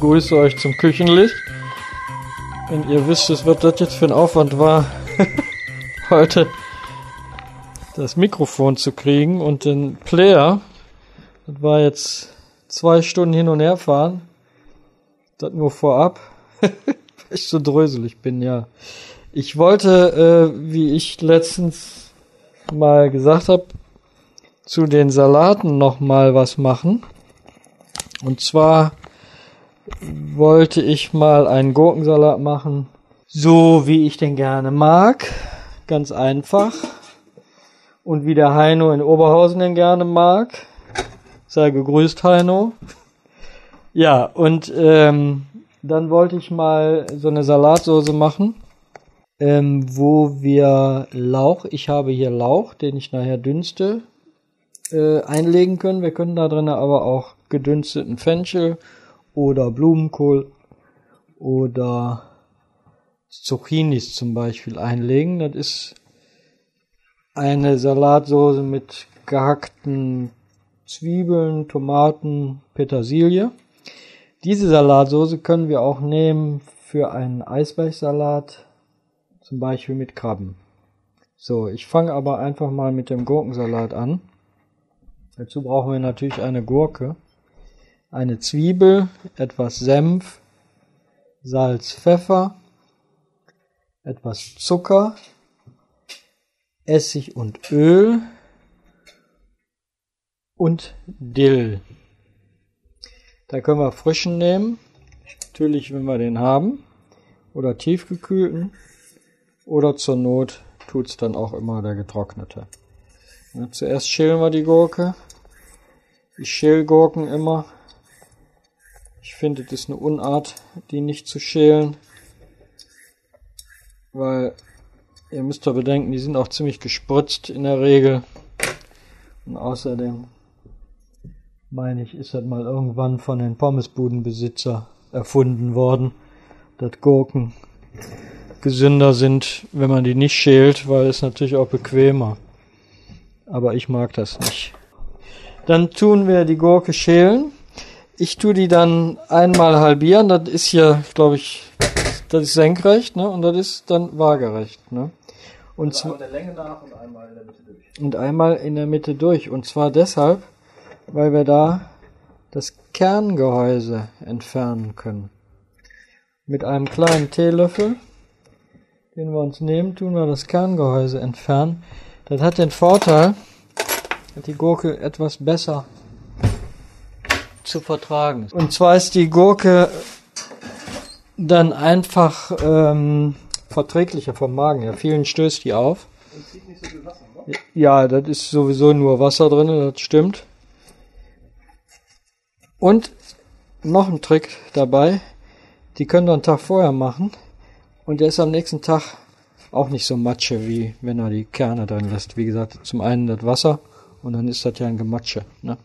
begrüße euch zum Küchenlicht. Wenn ihr wisst, was das jetzt für ein Aufwand war, heute das Mikrofon zu kriegen und den Player. Das war jetzt zwei Stunden hin und her fahren. Das nur vorab. Weil ich so dröselig bin, ja. Ich wollte, äh, wie ich letztens mal gesagt habe, zu den Salaten noch mal was machen. Und zwar wollte ich mal einen Gurkensalat machen, so wie ich den gerne mag. Ganz einfach. Und wie der Heino in Oberhausen den gerne mag. Sei gegrüßt, Heino. Ja, und ähm, dann wollte ich mal so eine Salatsoße machen, ähm, wo wir Lauch, ich habe hier Lauch, den ich nachher dünste, äh, einlegen können. Wir können da drin aber auch gedünsteten Fenchel oder Blumenkohl oder Zucchinis zum Beispiel einlegen. Das ist eine Salatsoße mit gehackten Zwiebeln, Tomaten, Petersilie. Diese Salatsoße können wir auch nehmen für einen Eisweichsalat, zum Beispiel mit Krabben. So, ich fange aber einfach mal mit dem Gurkensalat an. Dazu brauchen wir natürlich eine Gurke, eine Zwiebel, etwas Senf, Salz, Pfeffer, etwas Zucker, Essig und Öl und Dill. Da können wir frischen nehmen, natürlich wenn wir den haben, oder tiefgekühlten, oder zur Not tut's dann auch immer der getrocknete. Ja, zuerst schälen wir die Gurke. Ich schäle Gurken immer. Ich finde, das eine Unart, die nicht zu schälen, weil ihr müsst doch bedenken, die sind auch ziemlich gespritzt in der Regel. Und außerdem meine ich, ist das mal irgendwann von den Pommesbudenbesitzer erfunden worden, dass Gurken gesünder sind, wenn man die nicht schält, weil es natürlich auch bequemer. Aber ich mag das nicht. Dann tun wir die Gurke schälen. Ich tue die dann einmal halbieren. Das ist hier, glaube ich, das ist senkrecht, ne? Und das ist dann waagerecht, ne? Und also einmal der Länge nach und einmal in der Mitte durch. Und einmal in der Mitte durch. Und zwar deshalb, weil wir da das Kerngehäuse entfernen können. Mit einem kleinen Teelöffel, den wir uns nehmen, tun wir das Kerngehäuse entfernen. Das hat den Vorteil, dass die Gurke etwas besser zu vertragen. Und zwar ist die Gurke dann einfach ähm, verträglicher vom Magen her. Vielen stößt die auf. Ja, das ist sowieso nur Wasser drin, das stimmt. Und noch ein Trick dabei, die könnt ihr einen Tag vorher machen und der ist am nächsten Tag auch nicht so matsche, wie wenn er die Kerne drin lässt. Wie gesagt, zum einen das Wasser und dann ist das ja ein Gematsche. Ne?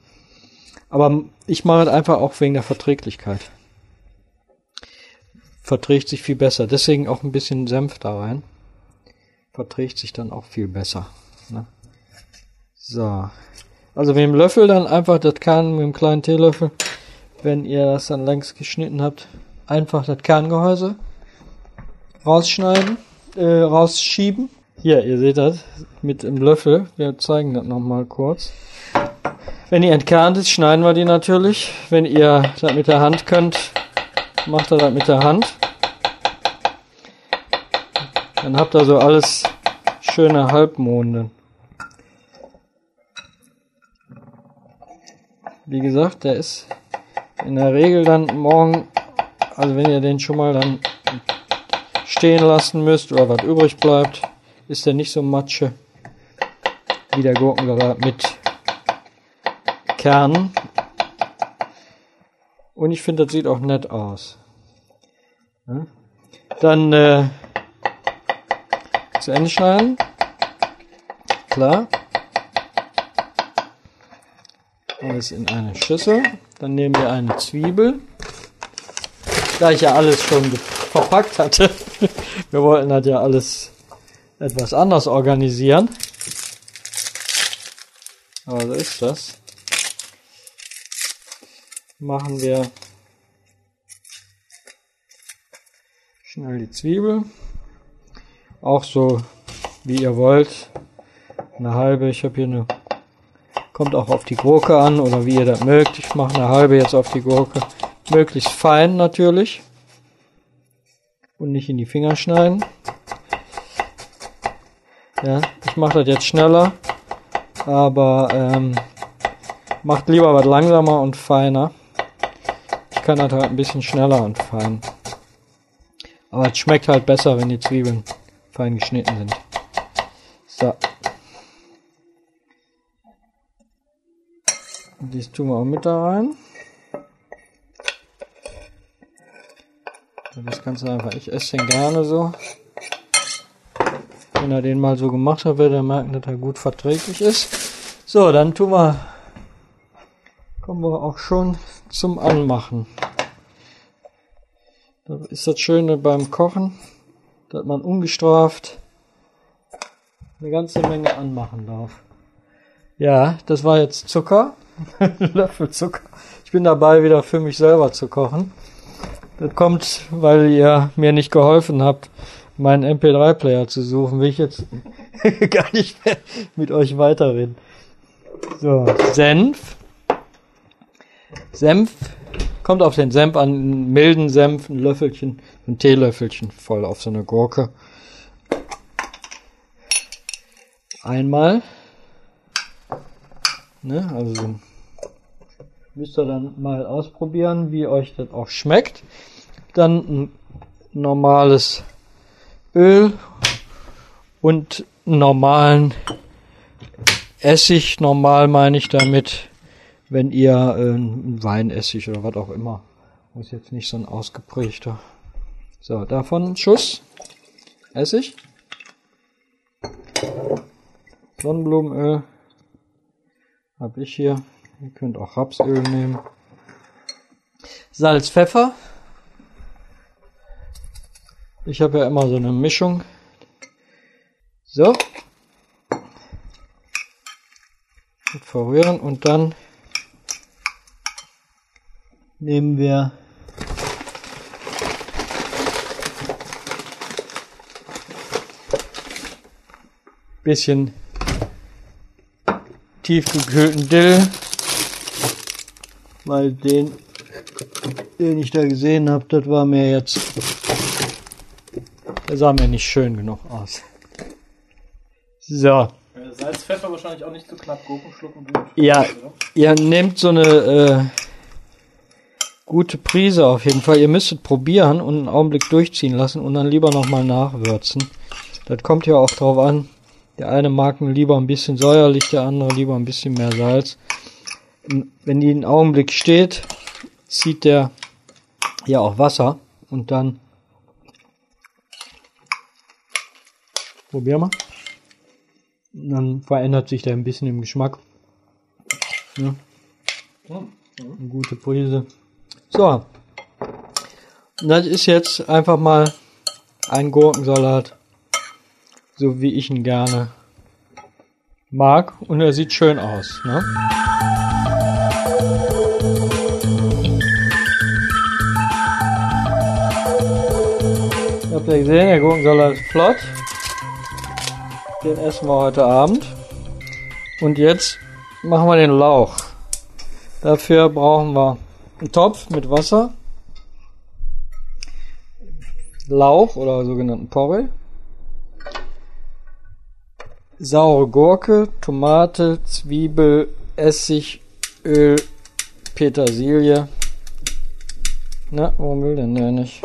Aber ich mache es einfach auch wegen der Verträglichkeit. Verträgt sich viel besser. Deswegen auch ein bisschen Senf da rein. Verträgt sich dann auch viel besser. Ne? So. Also mit dem Löffel dann einfach das Kern mit dem kleinen Teelöffel, wenn ihr das dann längs geschnitten habt, einfach das Kerngehäuse rausschneiden, äh, rausschieben. Hier, ihr seht das mit dem Löffel. Wir zeigen das nochmal kurz. Wenn ihr entkernt ist, schneiden wir die natürlich. Wenn ihr das mit der Hand könnt, macht ihr das mit der Hand. Dann habt ihr so alles schöne Halbmonde. Wie gesagt, der ist in der Regel dann morgen, also wenn ihr den schon mal dann stehen lassen müsst oder was übrig bleibt, ist der nicht so matsche wie der Gurkensalat mit Kernen. Und ich finde, das sieht auch nett aus. Dann äh, zu Ende schneiden. Klar. Alles in eine Schüssel. Dann nehmen wir eine Zwiebel. Da ich ja alles schon verpackt hatte. wir wollten das ja alles etwas anders organisieren. Aber so ist das. Machen wir Schnell die Zwiebel. Auch so, wie ihr wollt. Eine halbe. Ich habe hier eine. Kommt auch auf die Gurke an oder wie ihr das mögt. Ich mache eine halbe jetzt auf die Gurke. Möglichst fein natürlich. Und nicht in die Finger schneiden. Ja, ich mache das jetzt schneller. Aber ähm, macht lieber was langsamer und feiner. Kann das halt ein bisschen schneller und fein. Aber es schmeckt halt besser, wenn die Zwiebeln fein geschnitten sind. So. Dies tun wir auch mit da rein. Das Ganze einfach, ich esse den gerne so. Wenn er den mal so gemacht hat, wird er merken, dass er gut verträglich ist. So, dann tun wir, kommen wir auch schon zum Anmachen. Das ist das Schöne beim Kochen, dass man ungestraft eine ganze Menge anmachen darf. Ja, das war jetzt Zucker. Löffel Zucker. Ich bin dabei, wieder für mich selber zu kochen. Das kommt, weil ihr mir nicht geholfen habt, meinen MP3-Player zu suchen. Will ich jetzt gar nicht mehr mit euch weiterreden. So, Senf. Senf kommt auf den Senf an, einen milden Senf, ein Löffelchen, ein Teelöffelchen voll auf so eine Gurke. Einmal. Ne, also müsst ihr dann mal ausprobieren, wie euch das auch schmeckt. Dann ein normales Öl und normalen Essig. Normal meine ich damit, wenn ihr äh, Weinessig oder was auch immer. Muss jetzt nicht so ein ausgeprägter. So, davon Schuss Essig. Sonnenblumenöl habe ich hier. Ihr könnt auch Rapsöl nehmen. Salz, Pfeffer. Ich habe ja immer so eine Mischung. So. Gut verrühren und dann nehmen wir bisschen tiefgekühlten Dill, weil den, den ich da gesehen habe, das war mir jetzt, der sah mir nicht schön genug aus. So. Salz, Pfeffer wahrscheinlich auch nicht zu knapp. Gurken schlucken gut. Ja, ihr nehmt so eine äh, gute Prise auf jeden Fall. Ihr müsstet probieren und einen Augenblick durchziehen lassen und dann lieber nochmal nachwürzen. Das kommt ja auch drauf an. Der eine mag lieber ein bisschen säuerlich, der andere lieber ein bisschen mehr Salz. Wenn die einen Augenblick steht, zieht der ja auch Wasser und dann probieren wir. Dann verändert sich der ein bisschen im Geschmack. Ja. Eine gute Prise. So. Das ist jetzt einfach mal ein Gurkensalat, so wie ich ihn gerne mag. Und er sieht schön aus. Ne? Habt ihr gesehen, der Gurkensalat ist flott. Den essen wir heute Abend. Und jetzt machen wir den Lauch. Dafür brauchen wir einen Topf mit Wasser, Lauch oder sogenannten Porree, saure Gurke, Tomate, Zwiebel, Essig, Öl, Petersilie. Na, warum will denn der nicht?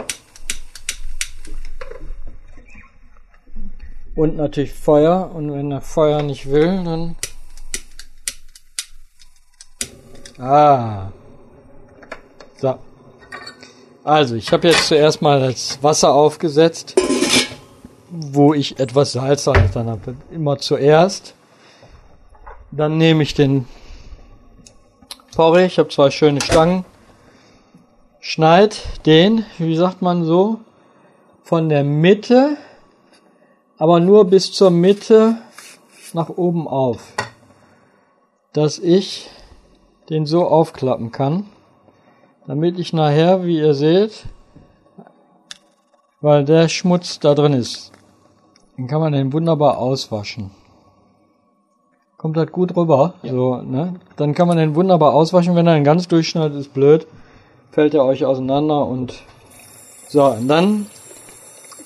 Und natürlich Feuer. Und wenn er Feuer nicht will, dann. Ah. So. Also, ich habe jetzt zuerst mal das Wasser aufgesetzt, wo ich etwas Salz dann habe. Immer zuerst. Dann nehme ich den Porree. Ich habe zwei schöne Stangen. Schneid den, wie sagt man so, von der Mitte aber nur bis zur Mitte nach oben auf, dass ich den so aufklappen kann, damit ich nachher, wie ihr seht, weil der Schmutz da drin ist. Den kann man den wunderbar auswaschen. Kommt halt gut rüber. Ja. So, ne? Dann kann man den wunderbar auswaschen. Wenn er einen ganz durchschneidet, ist blöd. Fällt er euch auseinander und so, und dann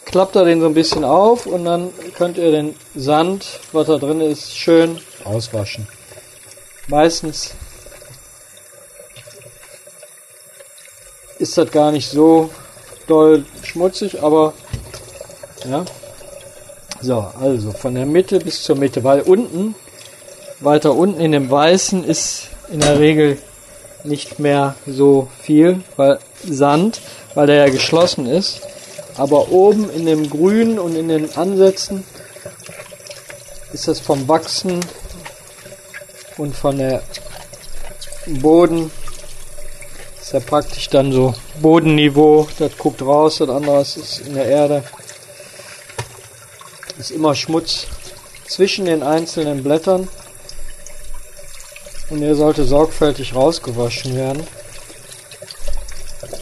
klappt er den so ein bisschen auf und dann könnt ihr den Sand, was da drin ist, schön auswaschen. Meistens ist das gar nicht so doll schmutzig, aber ja. So, also von der Mitte bis zur Mitte, weil unten, weiter unten in dem Weißen ist in der Regel nicht mehr so viel, weil Sand, weil der ja geschlossen ist. Aber oben in dem Grün und in den Ansätzen ist das vom Wachsen und von der Boden ja praktisch dann so Bodenniveau, das guckt raus, das andere ist in der Erde. Ist immer Schmutz zwischen den einzelnen Blättern und er sollte sorgfältig rausgewaschen werden,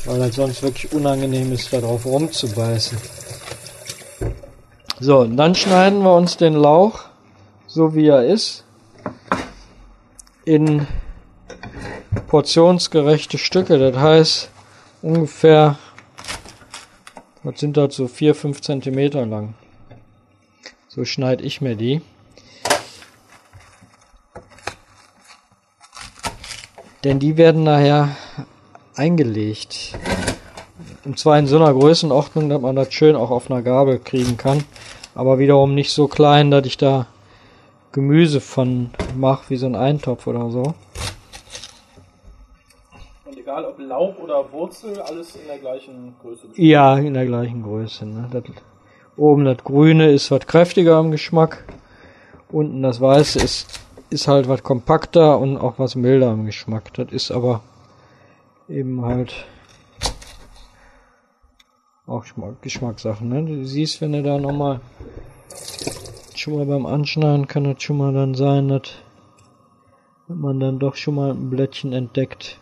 weil es sonst wirklich unangenehm ist, darauf rumzubeißen. So, dann schneiden wir uns den Lauch, so wie er ist, in portionsgerechte Stücke. Das heißt ungefähr, was sind das so 4, 5 Zentimeter lang. So schneide ich mir die. Denn die werden nachher eingelegt. Und zwar in so einer Größenordnung, dass man das schön auch auf einer Gabel kriegen kann. Aber wiederum nicht so klein, dass ich da Gemüse von mache, wie so ein Eintopf oder so. Laub oder Wurzel, alles in der gleichen Größe? Ja, in der gleichen Größe. Ne? Das, oben das Grüne ist was kräftiger im Geschmack. Unten das Weiße ist ist halt was kompakter und auch was milder im Geschmack. Das ist aber eben halt auch Geschmackssache. Ne? Du siehst, wenn du da nochmal schon mal beim Anschneiden kann das schon mal dann sein, dass man dann doch schon mal ein Blättchen entdeckt,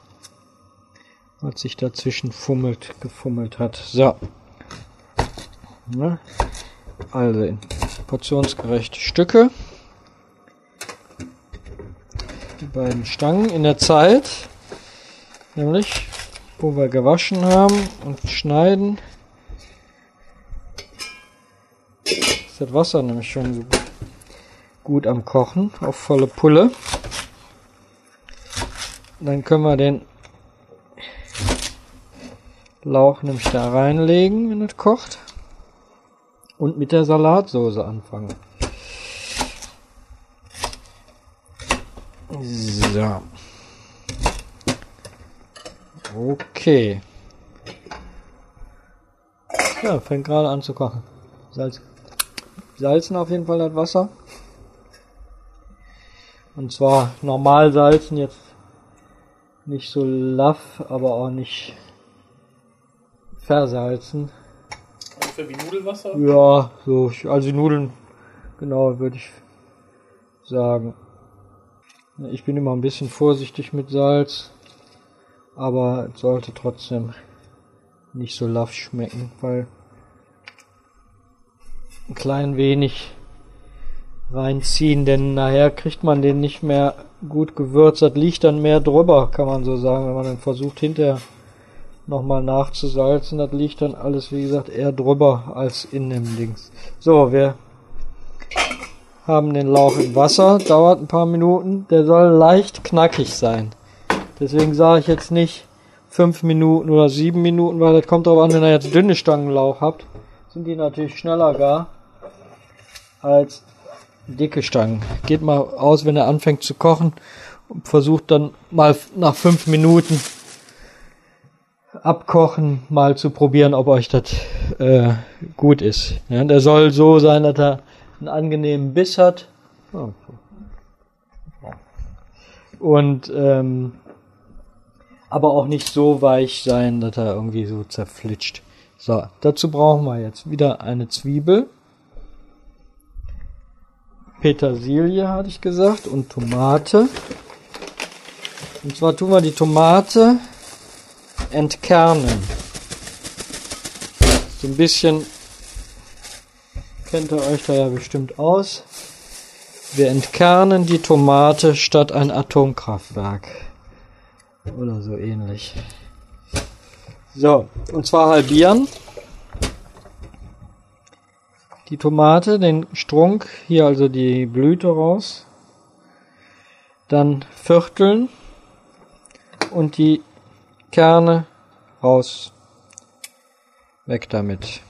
was sich dazwischen fummelt, gefummelt hat. So. Ne? Also in portionsgerechte Stücke die beiden Stangen in der Zeit, nämlich wo wir gewaschen haben und schneiden, ist das Wasser nämlich schon gut am Kochen auf volle Pulle. Dann können wir den Lauch nämlich da reinlegen, wenn es kocht. Und mit der Salatsoße anfangen. So. Okay. Ja, fängt gerade an zu kochen. Salz. Salzen auf jeden Fall das Wasser. Und zwar normal salzen, jetzt nicht so laff, aber auch nicht versalzen. Ungefähr wie Nudelwasser? Ja, so, also die Nudeln, genau, würde ich sagen. Ich bin immer ein bisschen vorsichtig mit Salz, aber es sollte trotzdem nicht so laff schmecken, weil ein klein wenig reinziehen, denn nachher kriegt man den nicht mehr gut gewürzt. Das liegt dann mehr drüber, kann man so sagen, wenn man dann versucht hinterher nochmal nachzusalzen. Das liegt dann alles, wie gesagt, eher drüber als in dem Dings. So, wir haben den Lauch im Wasser, dauert ein paar Minuten. Der soll leicht knackig sein. Deswegen sage ich jetzt nicht fünf Minuten oder sieben Minuten, weil das kommt darauf an, wenn ihr jetzt dünne Stangenlauch habt, sind die natürlich schneller gar als dicke Stangen. Geht mal aus, wenn er anfängt zu kochen und versucht dann mal nach fünf Minuten abkochen mal zu probieren, ob euch das äh, gut ist. Ja, der soll so sein, dass er einen angenehmen Biss hat. Und ähm, aber auch nicht so weich sein, dass er irgendwie so zerflitscht. So, dazu brauchen wir jetzt wieder eine Zwiebel. Petersilie hatte ich gesagt und Tomate. Und zwar tun wir die Tomate entkernen. So ein bisschen kennt ihr euch da ja bestimmt aus. Wir entkernen die Tomate statt ein Atomkraftwerk. Oder so ähnlich. So, und zwar halbieren. Die Tomate, den Strunk, hier also die Blüte raus. Dann vierteln und die Kerne raus. Weg damit.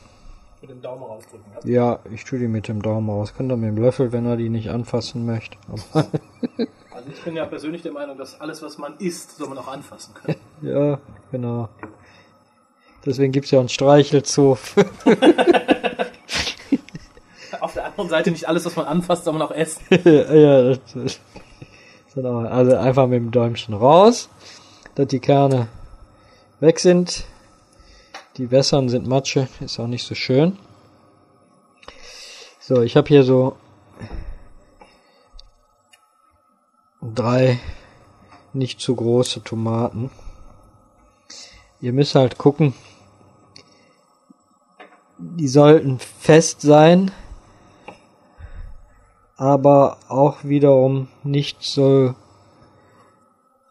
Mit dem Daumen rausdrücken. Ja, ich tue die mit dem Daumen raus. Könnt ihr mit dem Löffel, wenn er die nicht anfassen möchte. Also ich bin ja persönlich der Meinung, dass alles, was man isst, soll man auch anfassen können. ja, genau. Deswegen gibt's ja einen Streichelzoo. Auf der anderen Seite nicht alles, was man anfasst, soll man auch essen. ja, das ist, genau. Also einfach mit dem Däumchen raus, dass die Kerne weg sind. Die Wässern sind Matsche, ist auch nicht so schön. So, ich habe hier so drei nicht zu große Tomaten. Ihr müsst halt gucken, die sollten fest sein, aber auch wiederum nicht so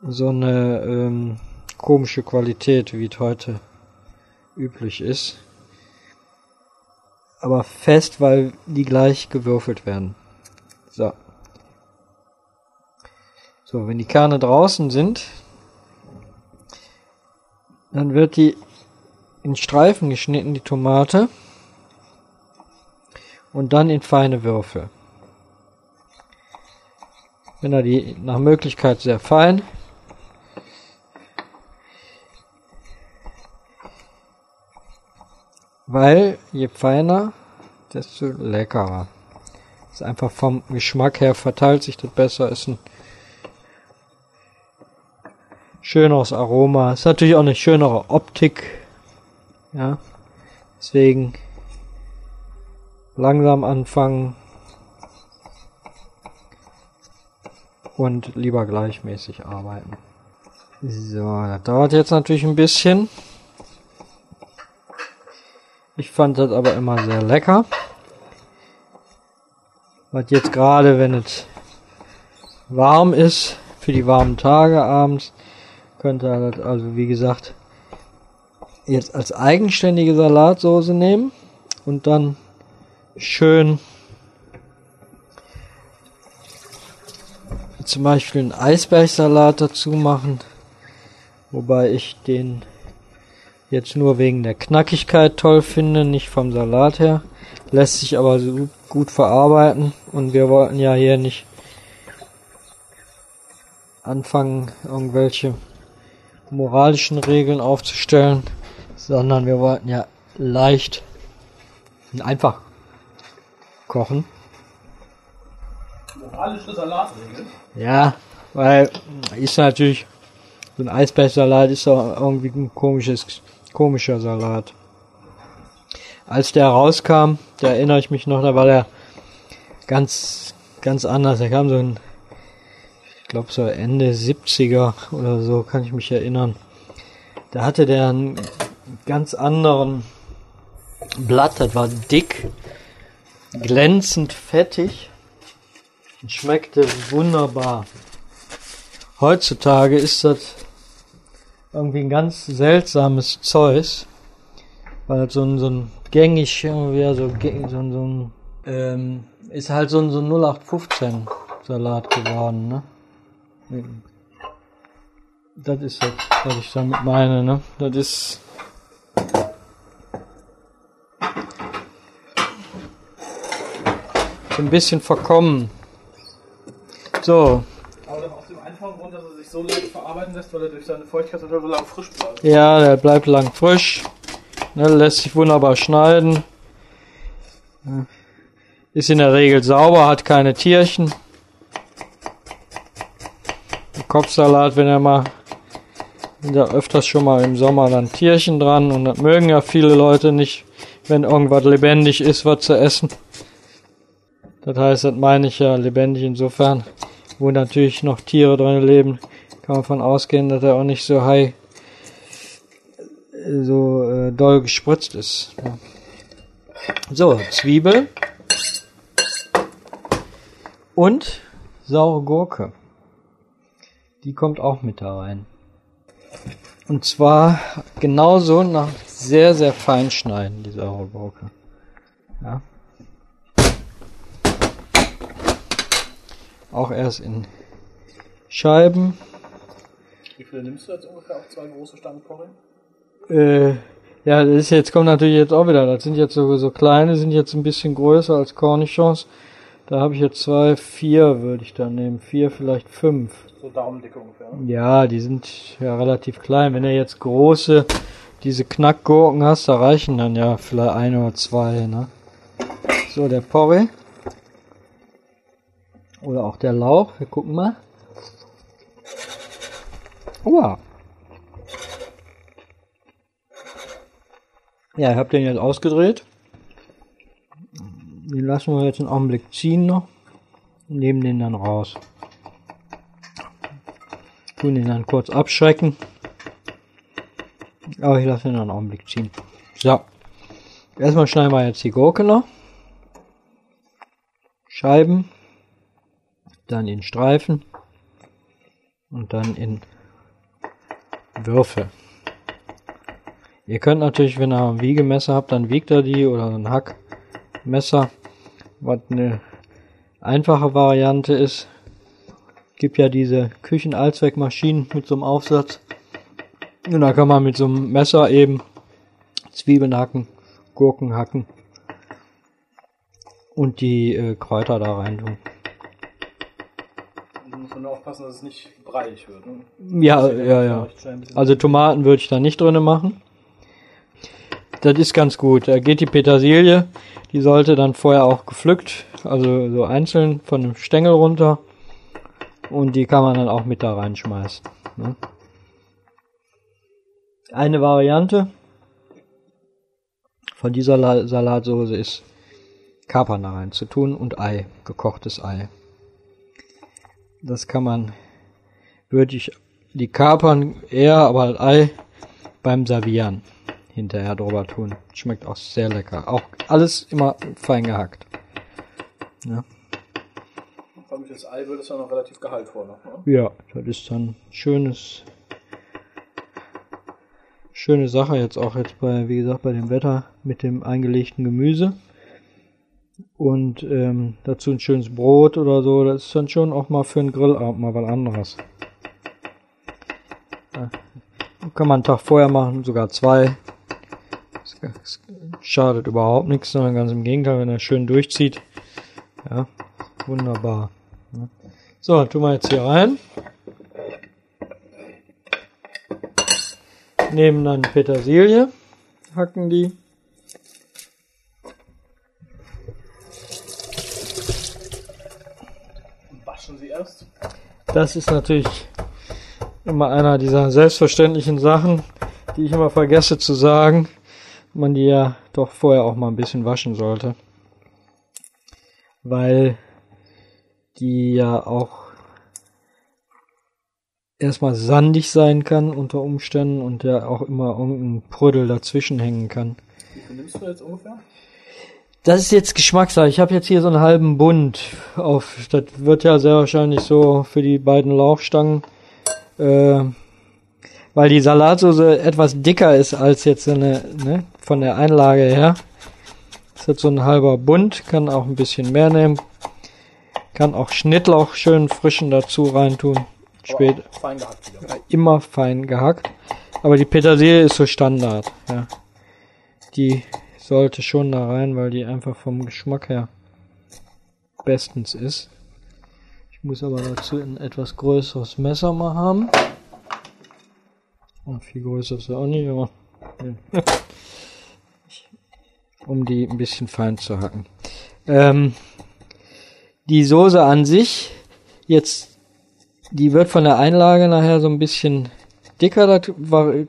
so eine ähm, komische Qualität, wie es heute üblich ist. Aber fest, weil die gleich gewürfelt werden. So. So, wenn die Kerne draußen sind, dann wird die in Streifen geschnitten, die Tomate, und dann in feine Würfel. Wenn er die nach Möglichkeit sehr fein, weil je feiner, desto leckerer. Ist einfach vom Geschmack her verteilt sich das besser, ist ein schöneres Aroma. Ist natürlich auch eine schönere Optik. Ja. Deswegen langsam anfangen und lieber gleichmäßig arbeiten. So, das dauert jetzt natürlich ein bisschen. Ich fand das aber immer sehr lecker. Was jetzt gerade, wenn es warm ist, für die warmen Tage abends, könnte das also wie gesagt jetzt als eigenständige Salatsoße nehmen und dann schön zum Beispiel einen Eisbergsalat dazu machen, wobei ich den jetzt nur wegen der Knackigkeit toll finde, nicht vom Salat her, lässt sich aber so gut verarbeiten und wir wollten ja hier nicht anfangen, irgendwelche moralischen Regeln aufzustellen, sondern wir wollten ja leicht und einfach kochen. Moralische Salatregeln. Ja, weil ist natürlich so ein Eisbergsalat ist doch irgendwie ein komisches, komischer Salat. Als der rauskam, da erinnere ich mich noch, da war der ganz, ganz anders. Der kam so ein, ich glaube so Ende 70er oder so, kann ich mich erinnern. Da hatte der einen ganz anderen Blatt, das war dick, glänzend fettig und schmeckte wunderbar. Heutzutage ist das irgendwie ein ganz seltsames Zeus, weil so ein, so ein gängig, irgendwie so, gängig- so, ein- so ein, ähm, ist halt so ein, so ein 0815 Salat geworden, ne? Das ist das, was ich damit meine, ne? Das ist, so ein bisschen verkommen. So, Aber doch aus dem einfachen Sich so leicht verarbeiten lässt, weil er durch seine Feuchtigkeit so lange frisch bleibt. Ja, der bleibt lang frisch. Ne, lässt sich wunderbar schneiden. Ist in der Regel sauber, hat keine Tierchen. Kopfsalat, wenn er mal, ja öfters schon mal im Sommer dann Tierchen dran und das mögen ja viele Leute nicht, wenn irgendwas lebendig ist, was zu essen. Das heißt, das meine ich ja lebendig insofern, wo natürlich noch Tiere drin leben, kann man von ausgehen, dass er auch nicht so high so äh, doll gespritzt ist. Ja. So, Zwiebel und saure Gurke. Die kommt auch mit da rein. Und zwar genauso nach sehr, sehr fein schneiden, die saure Gurke. Ja. Auch erst in Scheiben. Wie viele nimmst du jetzt ungefähr auf zwei große Stangen Porree? Äh, ja, das ist jetzt, kommt natürlich jetzt auch wieder. Das sind jetzt so, so kleine, sind jetzt ein bisschen größer als Cornichons. Da habe ich jetzt zwei, vier würde ich dann nehmen. Vier, vielleicht fünf. So Daumendicke ungefähr. ne? Ja, die sind ja relativ klein. Wenn du jetzt große, diese Knackgurken hast, da reichen dann ja vielleicht ein oder zwei, ne? So, der Porree. Oder auch der Lauch. Wir gucken mal. Wow. Ja, ich habe den jetzt ausgedreht. Den lassen wir jetzt einen Augenblick ziehen noch. Nehmen den dann raus. Tun ihn dann kurz abschrecken. Aber ich lasse ihn dann einen Augenblick ziehen. So. Erstmal schneiden wir jetzt die Gurke noch. Scheiben. Dann in Streifen. Und dann in Würfel. Ihr könnt natürlich, wenn ihr ein Wiegemesser habt, dann wiegt ihr die oder ein Hackmesser, was eine einfache Variante ist. Gibt ja diese Küchen-Allzweckmaschinen mit so einem Aufsatz. Und da kann man mit so einem Messer eben Zwiebeln hacken, Gurken hacken und die äh, Kräuter da rein tun. Und muss man nur aufpassen, dass es nicht breiig wird. Ne? Ja, ja, ja. Also Tomaten würde ich da nicht drinne machen. Das ist ganz gut. Da geht die Petersilie, die sollte dann vorher auch gepflückt, also so einzeln von dem Stängel runter. Und die kann man dann auch mit da reinschmeißen. Ne? Eine Variante von dieser La Salatsoße ist Kapern da rein zu tun und Ei, gekochtes Ei. Das kann man, würde ich die Kapern eher, aber das Ei beim Servieren hinterher drüber tun. Schmeckt auch sehr lecker. Auch alles immer fein gehackt. Ja, das Ei wird es ja noch relativ gehaltvoll noch. Ne? ja das ist dann schönes, schöne Sache jetzt auch jetzt bei, wie gesagt, bei dem Wetter mit dem eingelegten Gemüse. Und ähm, dazu ein schönes Brot oder so. Das ist dann schon auch mal für einen Grillabend mal was anderes. Ja. Kann man einen Tag vorher machen, sogar zwei. Es schadet überhaupt nichts, sondern ganz im Gegenteil, wenn er schön durchzieht. Ja, wunderbar. Ja. So, tun wir jetzt hier rein. Nehmen dann Petersilie, hacken die. Und waschen sie erst. Das ist natürlich immer einer dieser selbstverständlichen Sachen, die ich immer vergesse zu sagen, man die ja doch vorher auch mal ein bisschen waschen sollte. Weil die ja auch erstmal sandig sein kann unter Umständen und ja auch immer irgendein Prüdel dazwischen hängen kann. Wie viel nimmst du jetzt ungefähr? Das ist jetzt Geschmackssache. Ich habe jetzt hier so einen halben Bund auf. Das wird ja sehr wahrscheinlich so für die beiden Lauchstangen, äh, weil die Salatsauce etwas dicker ist als jetzt so eine, ne, von der Einlage her. Das ist jetzt so ein halber Bund, kann auch ein bisschen mehr nehmen. Kann auch Schnittlauch schön frischen dazu reintun. Spät, fein gehackt wieder. immer fein gehackt. Aber die Petersilie ist so Standard, ja. Die sollte schon da rein, weil die einfach vom Geschmack her bestens ist. Ich muss aber dazu ein etwas größeres Messer mal haben. Und viel größer ist er auch nicht, aber um die ein bisschen fein zu hacken. Ähm, die Soße an sich, jetzt, die wird von der Einlage nachher so ein bisschen dicker, das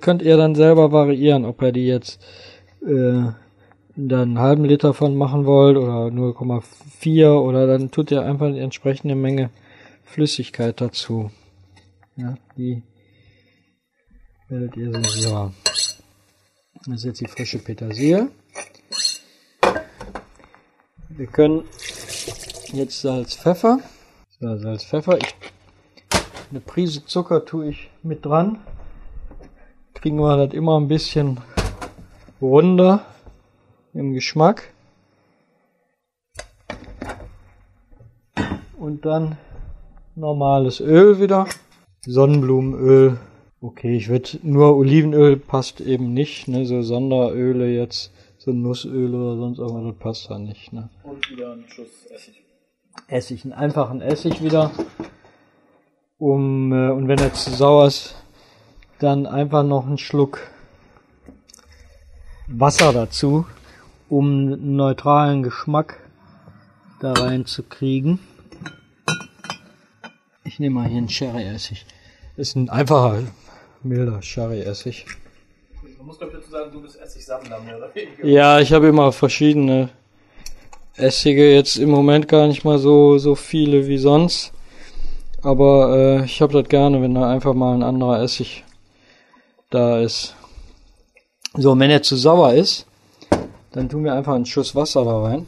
könnt ihr dann selber variieren, ob ihr die jetzt äh, da einen halben Liter von machen wollt oder 0,4 oder dann tut ihr einfach die entsprechende Menge Flüssigkeit dazu. Ja, die werdet ihr. So. Das ist jetzt die frische Petersilie. Wir können jetzt Salz, Pfeffer. So, Salz, Pfeffer. Ich, eine Prise Zucker tue ich mit dran. Kriegen wir das immer ein bisschen runder im Geschmack. Und dann normales Öl wieder. Sonnenblumenöl. Okay, ich würde nur Olivenöl passt eben nicht, ne? So Sonderöle jetzt, so Nussöl oder sonst irgendwas, das passt da nicht, ne? Und wieder ein Schuss Essig. Essig, einen einfachen Essig wieder. Um, äh, und wenn er zu sauer ist, dann einfach noch einen Schluck Wasser dazu, um einen neutralen Geschmack da reinzukriegen. Ich nehme mal hier einen Sherry-Essig. Ist ein einfacher, milder Sherry-Essig. Man muss glaube ich dazu sagen, du bist Essigsammler mehr oder weniger. Ja, ich habe immer verschiedene Essige, jetzt im Moment gar nicht mal so, so viele wie sonst. Aber äh, ich habe das gerne, wenn da einfach mal ein anderer Essig da ist. So, und wenn er zu sauer ist, dann tun wir einfach einen Schuss Wasser da rein.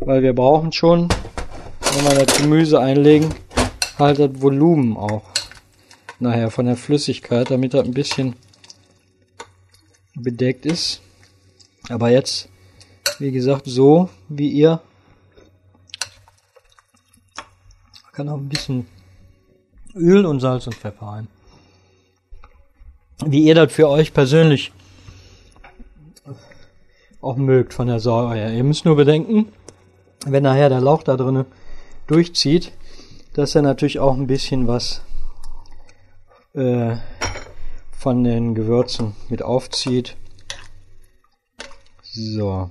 Weil wir brauchen schon, wenn wir das Gemüse einlegen, halt das Volumen auch. Nachher von der Flüssigkeit, damit das ein bisschen bedeckt ist. Aber jetzt, wie gesagt, so wie ihr. Kann auch ein bisschen Öl und Salz und Pfeffer rein. Wie ihr das für euch persönlich auch mögt von der Säure her. Ihr müsst nur bedenken, wenn nachher der Lauch da drinnen durchzieht, dass er natürlich auch ein bisschen was äh, von den Gewürzen mit aufzieht. So.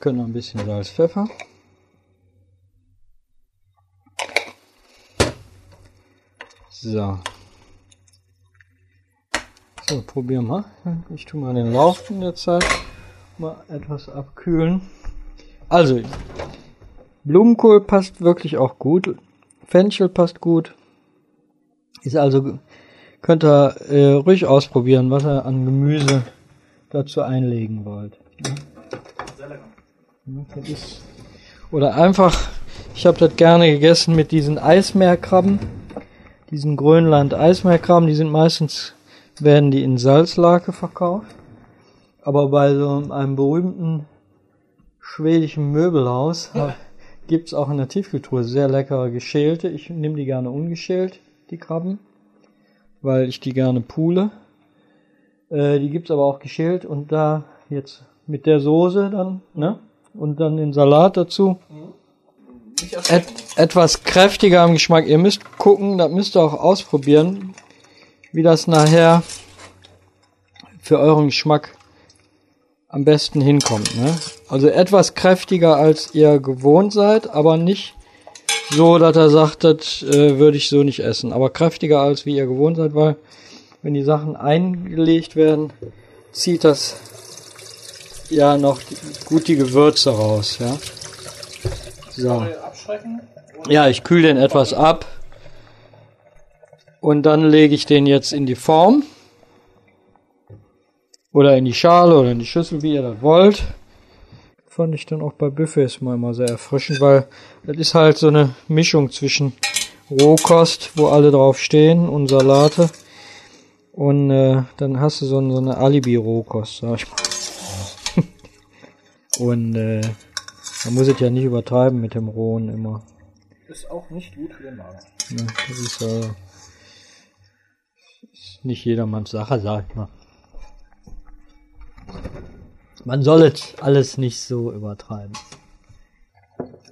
Können noch ein bisschen Salz, Pfeffer. So. So, probieren wir. Ich tue mal den Lauch in der Zeit mal etwas abkühlen. Also, Blumenkohl passt wirklich auch gut. Fenchel passt gut. Ist also, könnt ihr äh, ruhig ausprobieren, was ihr an Gemüse dazu einlegen wollt. Oder einfach, ich habe das gerne gegessen mit diesen Eismeerkrabben. Diesen Grönland-Eismeerkrabben, die sind meistens, werden die in Salzlake verkauft. Aber bei so einem berühmten schwedischen Möbelhaus ja. gibt's auch in der Tiefkultur sehr leckere geschälte. Ich nehme die gerne ungeschält, die Krabben, weil ich die gerne pule. Äh, die gibt's aber auch geschält und da jetzt mit der Soße dann, ne? Und dann den Salat dazu. Et etwas kräftiger am Geschmack. Ihr müsst gucken, das müsst ihr auch ausprobieren, wie das nachher für euren Geschmack am besten hinkommt. Ne? Also etwas kräftiger als ihr gewohnt seid, aber nicht so, dass er sagt, das äh, würde ich so nicht essen. Aber kräftiger als wie ihr gewohnt seid, weil wenn die Sachen eingelegt werden, zieht das ja noch die, gut die Gewürze raus. Ja. So. Ja, ich kühle den etwas ab. Und dann lege ich den jetzt in die Form. Oder in die Schale oder in die Schüssel, wie ihr das wollt. Fand ich dann auch bei Buffets mal immer sehr erfrischend, weil das ist halt so eine Mischung zwischen Rohkost, wo alle drauf stehen, und Salate. Und äh, dann hast du so, eine- so eine Alibi-Rohkost, sag ich mal. und äh, man muss es ja nicht übertreiben mit dem Rohen immer. Ist auch nicht gut für den Magen. Ja, das ist, äh, ist nicht jedermanns Sache, sag ich mal. Man soll es alles nicht so übertreiben.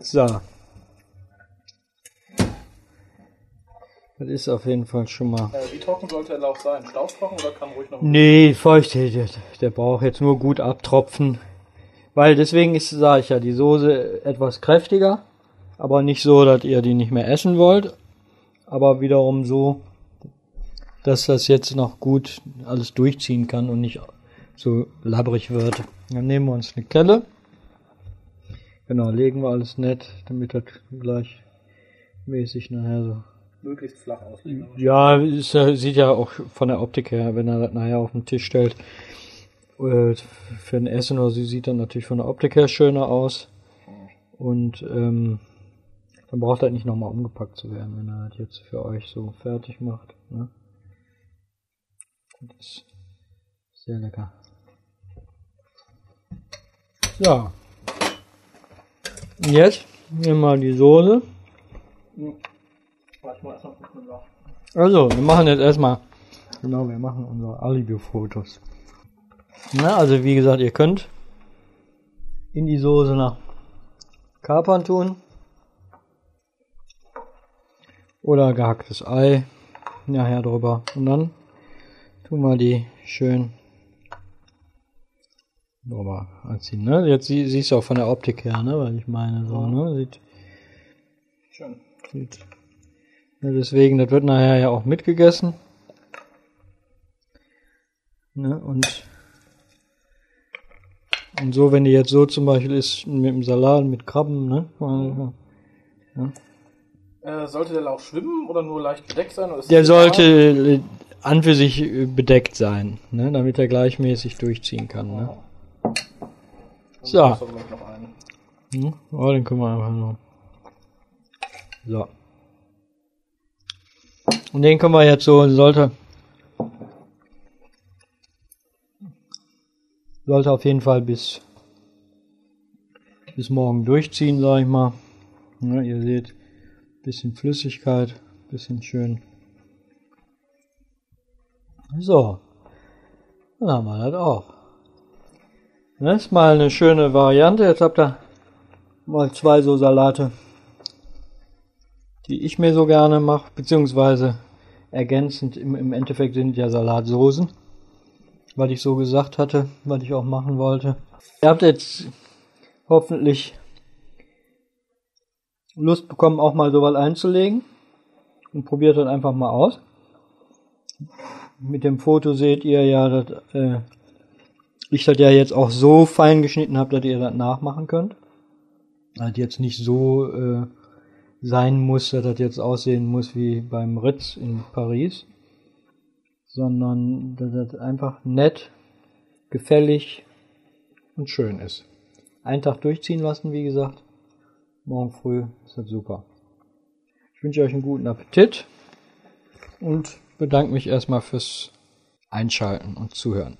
So. Das ist auf jeden Fall schon mal. Äh, wie trocken sollte der Lauch sein? Staubtrocken oder kann ruhig noch Nee, feucht, der, der braucht jetzt nur gut abtropfen. Weil deswegen ist, sage ich ja, die Soße etwas kräftiger. Aber nicht so, dass ihr die nicht mehr essen wollt. Aber wiederum so, dass das jetzt noch gut alles durchziehen kann und nicht so labbrig wird. Dann nehmen wir uns eine Kelle. Genau, legen wir alles nett, damit das gleichmäßig nachher so möglichst flach auslegen. Ja, ist, sieht ja auch von der Optik her, wenn er das nachher auf den Tisch stellt, äh, für ein Essen oder so, sieht dann natürlich von der Optik her schöner aus. Und ähm, dann braucht er nicht nochmal umgepackt zu werden, wenn er das jetzt für euch so fertig macht. Ne? Das ist sehr lecker. Ja. Und Jetzt nehmen wir die Soße. Also, wir machen jetzt erstmal, genau, wir machen unsere Alibi-Fotos. Na, also wie gesagt, ihr könnt in die Soße nach Kapern tun. Oder gehacktes Ei nachher drüber. Und dann tun wir die schön drüber anziehen. Ne? Jetzt sie- siehst du auch von der Optik her, ne? weil ich meine, so, ne? Sieht, Schön. Sieht. Ja, deswegen, das wird nachher ja auch mitgegessen. Ne, und, und so, wenn die jetzt so zum Beispiel ist mit dem Salat, mit Krabben, ne? Äh, sollte der Lauch schwimmen oder nur leicht bedeckt sein? Der sollte an für sich bedeckt sein, ne? damit er gleichmäßig durchziehen kann. Ne? So. Einen. Hm? Oh, den können wir einfach noch. So. Und den können wir jetzt so, sollte. Sollte auf jeden Fall bis, bis morgen durchziehen, sag ich mal. Ja, ihr seht, bisschen Flüssigkeit, bisschen schön. So. Dann haben wir das auch. Das ist mal eine schöne Variante. Jetzt habt ihr mal zwei so Salate, die ich mir so gerne mache, beziehungsweise ergänzend im, im Endeffekt sind ja Salatsoßen, was ich so gesagt hatte, was ich auch machen wollte. Ihr habt jetzt hoffentlich Lust bekommen, auch mal sowas einzulegen und probiert das einfach mal aus. Mit dem Foto seht ihr ja, dass äh, ich das ja jetzt auch so fein geschnitten habe, dass ihr das nachmachen könnt halt jetzt nicht so äh, sein muss, dass das jetzt aussehen muss wie beim Ritz in Paris, sondern dass das einfach nett, gefällig und schön ist. Einen Tag durchziehen lassen, wie gesagt. Morgen früh ist das super. Ich wünsche euch einen guten Appetit und bedanke mich erstmal fürs Einschalten und Zuhören.